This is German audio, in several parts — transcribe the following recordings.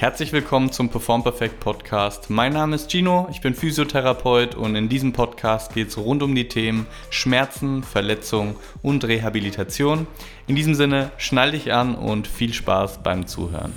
Herzlich willkommen zum Perform Perfect Podcast. Mein Name ist Gino, ich bin Physiotherapeut und in diesem Podcast geht es rund um die Themen Schmerzen, Verletzung und Rehabilitation. In diesem Sinne, schnall dich an und viel Spaß beim Zuhören.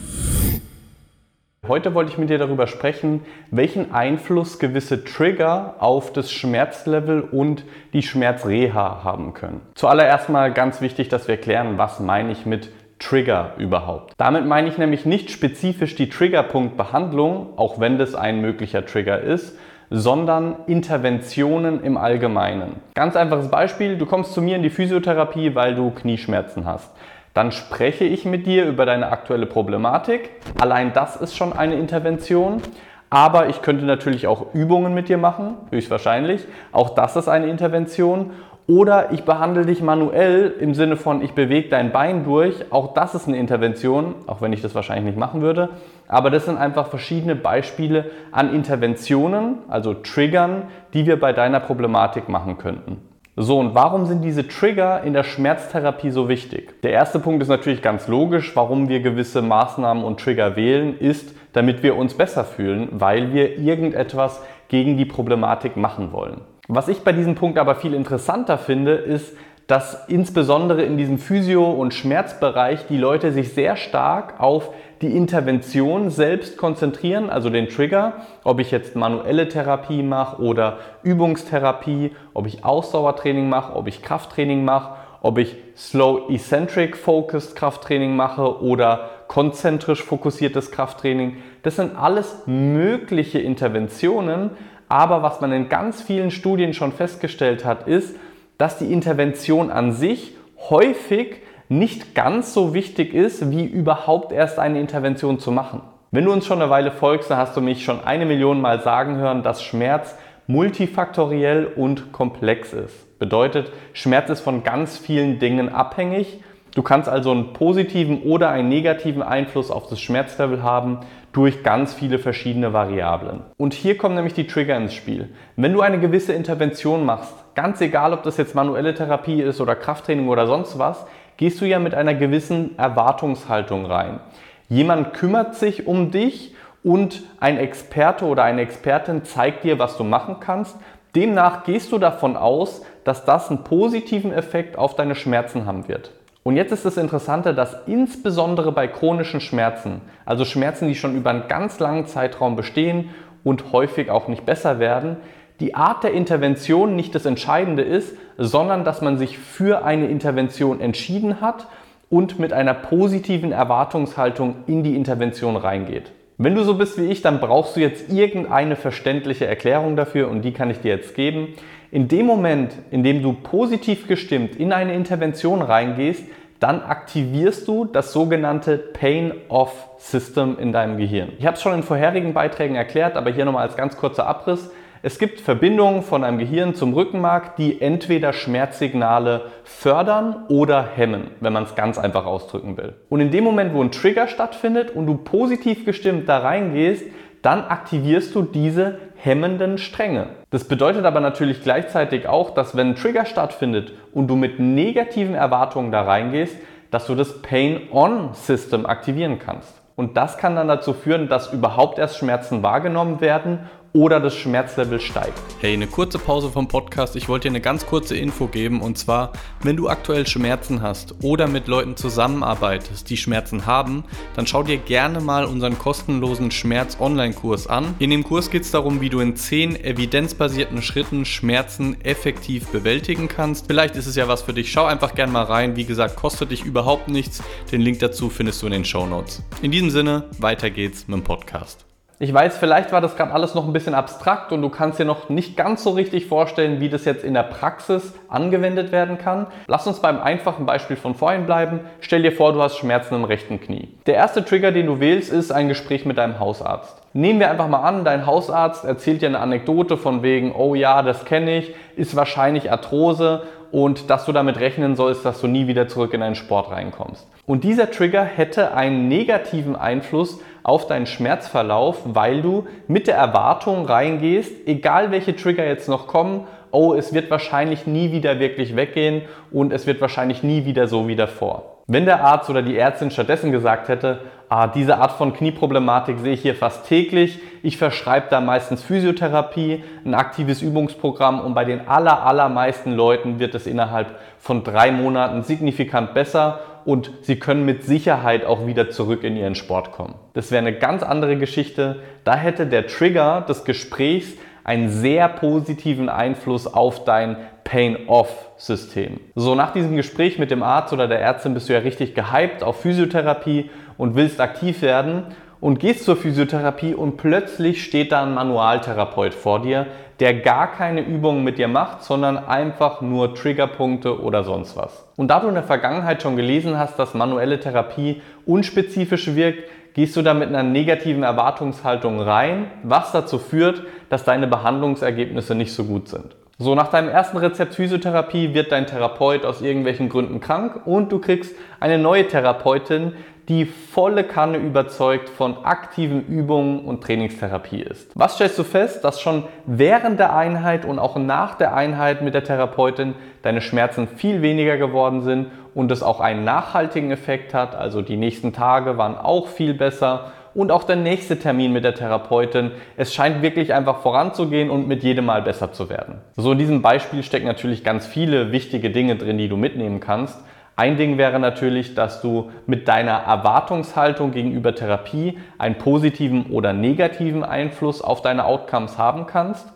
Heute wollte ich mit dir darüber sprechen, welchen Einfluss gewisse Trigger auf das Schmerzlevel und die Schmerzreha haben können. Zuallererst mal ganz wichtig, dass wir klären, was meine ich mit Trigger überhaupt. Damit meine ich nämlich nicht spezifisch die Triggerpunktbehandlung, auch wenn das ein möglicher Trigger ist, sondern Interventionen im Allgemeinen. Ganz einfaches Beispiel, du kommst zu mir in die Physiotherapie, weil du Knieschmerzen hast. Dann spreche ich mit dir über deine aktuelle Problematik. Allein das ist schon eine Intervention. Aber ich könnte natürlich auch Übungen mit dir machen, höchstwahrscheinlich. Auch das ist eine Intervention. Oder ich behandle dich manuell im Sinne von, ich bewege dein Bein durch. Auch das ist eine Intervention, auch wenn ich das wahrscheinlich nicht machen würde. Aber das sind einfach verschiedene Beispiele an Interventionen, also Triggern, die wir bei deiner Problematik machen könnten. So, und warum sind diese Trigger in der Schmerztherapie so wichtig? Der erste Punkt ist natürlich ganz logisch, warum wir gewisse Maßnahmen und Trigger wählen, ist, damit wir uns besser fühlen, weil wir irgendetwas gegen die Problematik machen wollen. Was ich bei diesem Punkt aber viel interessanter finde, ist, dass insbesondere in diesem Physio- und Schmerzbereich die Leute sich sehr stark auf die Intervention selbst konzentrieren, also den Trigger, ob ich jetzt manuelle Therapie mache oder Übungstherapie, ob ich Ausdauertraining mache, ob ich Krafttraining mache, ob ich Slow Eccentric Focused Krafttraining mache oder konzentrisch fokussiertes Krafttraining. Das sind alles mögliche Interventionen, aber was man in ganz vielen Studien schon festgestellt hat, ist, dass die Intervention an sich häufig nicht ganz so wichtig ist, wie überhaupt erst eine Intervention zu machen. Wenn du uns schon eine Weile folgst, dann hast du mich schon eine Million Mal sagen hören, dass Schmerz multifaktoriell und komplex ist. Bedeutet, Schmerz ist von ganz vielen Dingen abhängig. Du kannst also einen positiven oder einen negativen Einfluss auf das Schmerzlevel haben durch ganz viele verschiedene Variablen. Und hier kommen nämlich die Trigger ins Spiel. Wenn du eine gewisse Intervention machst, ganz egal ob das jetzt manuelle Therapie ist oder Krafttraining oder sonst was, gehst du ja mit einer gewissen Erwartungshaltung rein. Jemand kümmert sich um dich und ein Experte oder eine Expertin zeigt dir, was du machen kannst. Demnach gehst du davon aus, dass das einen positiven Effekt auf deine Schmerzen haben wird. Und jetzt ist das Interessante, dass insbesondere bei chronischen Schmerzen, also Schmerzen, die schon über einen ganz langen Zeitraum bestehen und häufig auch nicht besser werden, die Art der Intervention nicht das Entscheidende ist, sondern dass man sich für eine Intervention entschieden hat und mit einer positiven Erwartungshaltung in die Intervention reingeht. Wenn du so bist wie ich, dann brauchst du jetzt irgendeine verständliche Erklärung dafür und die kann ich dir jetzt geben. In dem Moment, in dem du positiv gestimmt in eine Intervention reingehst, dann aktivierst du das sogenannte Pain-Off-System in deinem Gehirn. Ich habe es schon in vorherigen Beiträgen erklärt, aber hier nochmal als ganz kurzer Abriss. Es gibt Verbindungen von einem Gehirn zum Rückenmark, die entweder Schmerzsignale fördern oder hemmen, wenn man es ganz einfach ausdrücken will. Und in dem Moment, wo ein Trigger stattfindet und du positiv gestimmt da reingehst, dann aktivierst du diese hemmenden Stränge. Das bedeutet aber natürlich gleichzeitig auch, dass wenn ein Trigger stattfindet und du mit negativen Erwartungen da reingehst, dass du das Pain-On-System aktivieren kannst. Und das kann dann dazu führen, dass überhaupt erst Schmerzen wahrgenommen werden oder das Schmerzlevel steigt. Hey, eine kurze Pause vom Podcast. Ich wollte dir eine ganz kurze Info geben und zwar, wenn du aktuell Schmerzen hast oder mit Leuten zusammenarbeitest, die Schmerzen haben, dann schau dir gerne mal unseren kostenlosen Schmerz-Online-Kurs an. In dem Kurs geht es darum, wie du in 10 evidenzbasierten Schritten Schmerzen effektiv bewältigen kannst. Vielleicht ist es ja was für dich. Schau einfach gerne mal rein. Wie gesagt, kostet dich überhaupt nichts. Den Link dazu findest du in den Show Notes. In diesem Sinne, weiter geht's mit dem Podcast. Ich weiß, vielleicht war das gerade alles noch ein bisschen abstrakt und du kannst dir noch nicht ganz so richtig vorstellen, wie das jetzt in der Praxis angewendet werden kann. Lass uns beim einfachen Beispiel von vorhin bleiben. Stell dir vor, du hast Schmerzen im rechten Knie. Der erste Trigger, den du wählst, ist ein Gespräch mit deinem Hausarzt. Nehmen wir einfach mal an, dein Hausarzt erzählt dir eine Anekdote von wegen, oh ja, das kenne ich, ist wahrscheinlich Arthrose und dass du damit rechnen sollst, dass du nie wieder zurück in deinen Sport reinkommst. Und dieser Trigger hätte einen negativen Einfluss auf deinen Schmerzverlauf, weil du mit der Erwartung reingehst, egal welche Trigger jetzt noch kommen, oh, es wird wahrscheinlich nie wieder wirklich weggehen und es wird wahrscheinlich nie wieder so wie davor. Wenn der Arzt oder die Ärztin stattdessen gesagt hätte, ah, diese Art von Knieproblematik sehe ich hier fast täglich, ich verschreibe da meistens Physiotherapie, ein aktives Übungsprogramm und bei den aller, allermeisten Leuten wird es innerhalb von drei Monaten signifikant besser und sie können mit Sicherheit auch wieder zurück in ihren Sport kommen. Das wäre eine ganz andere Geschichte. Da hätte der Trigger des Gesprächs einen sehr positiven Einfluss auf dein Pain-Off-System. So, nach diesem Gespräch mit dem Arzt oder der Ärztin bist du ja richtig gehypt auf Physiotherapie und willst aktiv werden und gehst zur Physiotherapie und plötzlich steht da ein Manualtherapeut vor dir, der gar keine Übungen mit dir macht, sondern einfach nur Triggerpunkte oder sonst was. Und da du in der Vergangenheit schon gelesen hast, dass manuelle Therapie unspezifisch wirkt, gehst du da mit einer negativen Erwartungshaltung rein, was dazu führt, dass deine Behandlungsergebnisse nicht so gut sind. So, nach deinem ersten Rezept Physiotherapie wird dein Therapeut aus irgendwelchen Gründen krank und du kriegst eine neue Therapeutin, die volle Kanne überzeugt von aktiven Übungen und Trainingstherapie ist. Was stellst du fest? Dass schon während der Einheit und auch nach der Einheit mit der Therapeutin deine Schmerzen viel weniger geworden sind und es auch einen nachhaltigen Effekt hat. Also die nächsten Tage waren auch viel besser und auch der nächste Termin mit der Therapeutin. Es scheint wirklich einfach voranzugehen und mit jedem Mal besser zu werden. So in diesem Beispiel stecken natürlich ganz viele wichtige Dinge drin, die du mitnehmen kannst. Ein Ding wäre natürlich, dass du mit deiner Erwartungshaltung gegenüber Therapie einen positiven oder negativen Einfluss auf deine Outcomes haben kannst.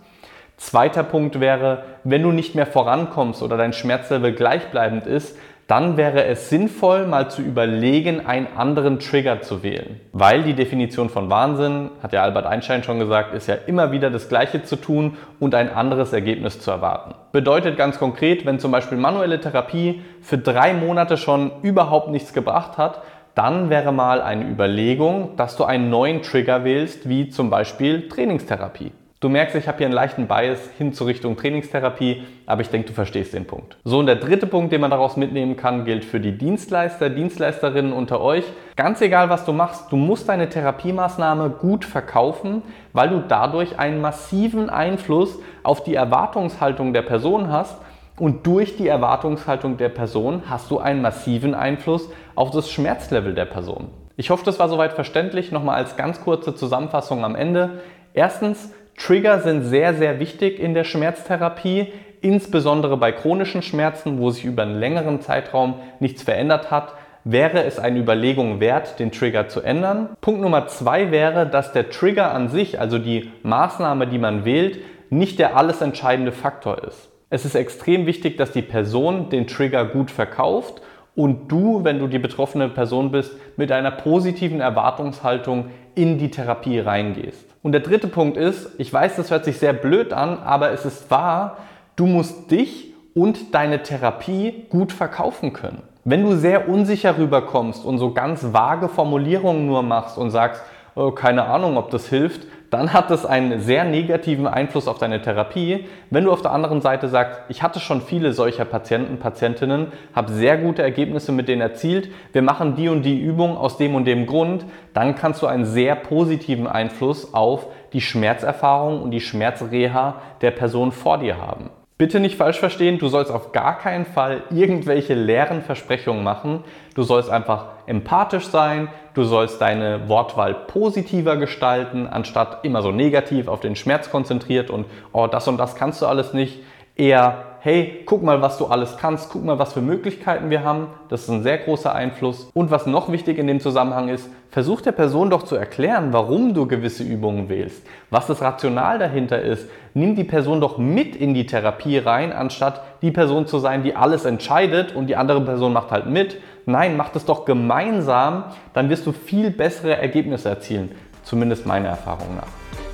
Zweiter Punkt wäre, wenn du nicht mehr vorankommst oder dein Schmerzlevel gleichbleibend ist, dann wäre es sinnvoll, mal zu überlegen, einen anderen Trigger zu wählen. Weil die Definition von Wahnsinn, hat ja Albert Einstein schon gesagt, ist ja immer wieder das Gleiche zu tun und ein anderes Ergebnis zu erwarten. Bedeutet ganz konkret, wenn zum Beispiel manuelle Therapie für drei Monate schon überhaupt nichts gebracht hat, dann wäre mal eine Überlegung, dass du einen neuen Trigger wählst, wie zum Beispiel Trainingstherapie. Du merkst, ich habe hier einen leichten Bias hin zur Richtung Trainingstherapie, aber ich denke, du verstehst den Punkt. So, und der dritte Punkt, den man daraus mitnehmen kann, gilt für die Dienstleister, Dienstleisterinnen unter euch. Ganz egal, was du machst, du musst deine Therapiemaßnahme gut verkaufen, weil du dadurch einen massiven Einfluss auf die Erwartungshaltung der Person hast und durch die Erwartungshaltung der Person hast du einen massiven Einfluss auf das Schmerzlevel der Person. Ich hoffe, das war soweit verständlich. Nochmal als ganz kurze Zusammenfassung am Ende. Erstens, Trigger sind sehr, sehr wichtig in der Schmerztherapie, insbesondere bei chronischen Schmerzen, wo sich über einen längeren Zeitraum nichts verändert hat, wäre es eine Überlegung wert, den Trigger zu ändern. Punkt Nummer zwei wäre, dass der Trigger an sich, also die Maßnahme, die man wählt, nicht der alles entscheidende Faktor ist. Es ist extrem wichtig, dass die Person den Trigger gut verkauft und du, wenn du die betroffene Person bist, mit einer positiven Erwartungshaltung in die Therapie reingehst. Und der dritte Punkt ist, ich weiß, das hört sich sehr blöd an, aber es ist wahr, du musst dich und deine Therapie gut verkaufen können. Wenn du sehr unsicher rüberkommst und so ganz vage Formulierungen nur machst und sagst, oh, keine Ahnung, ob das hilft, dann hat das einen sehr negativen Einfluss auf deine Therapie. Wenn du auf der anderen Seite sagst, ich hatte schon viele solcher Patienten, Patientinnen, habe sehr gute Ergebnisse mit denen erzielt, wir machen die und die Übung aus dem und dem Grund, dann kannst du einen sehr positiven Einfluss auf die Schmerzerfahrung und die Schmerzreha der Person vor dir haben. Bitte nicht falsch verstehen, du sollst auf gar keinen Fall irgendwelche leeren Versprechungen machen. Du sollst einfach empathisch sein, du sollst deine Wortwahl positiver gestalten, anstatt immer so negativ auf den Schmerz konzentriert und oh, das und das kannst du alles nicht. Eher hey, guck mal, was du alles kannst, guck mal, was für Möglichkeiten wir haben. Das ist ein sehr großer Einfluss. Und was noch wichtig in dem Zusammenhang ist, versuch der Person doch zu erklären, warum du gewisse Übungen wählst, was das Rational dahinter ist. Nimm die Person doch mit in die Therapie rein, anstatt die Person zu sein, die alles entscheidet und die andere Person macht halt mit. Nein, mach das doch gemeinsam, dann wirst du viel bessere Ergebnisse erzielen. Zumindest meiner Erfahrung nach.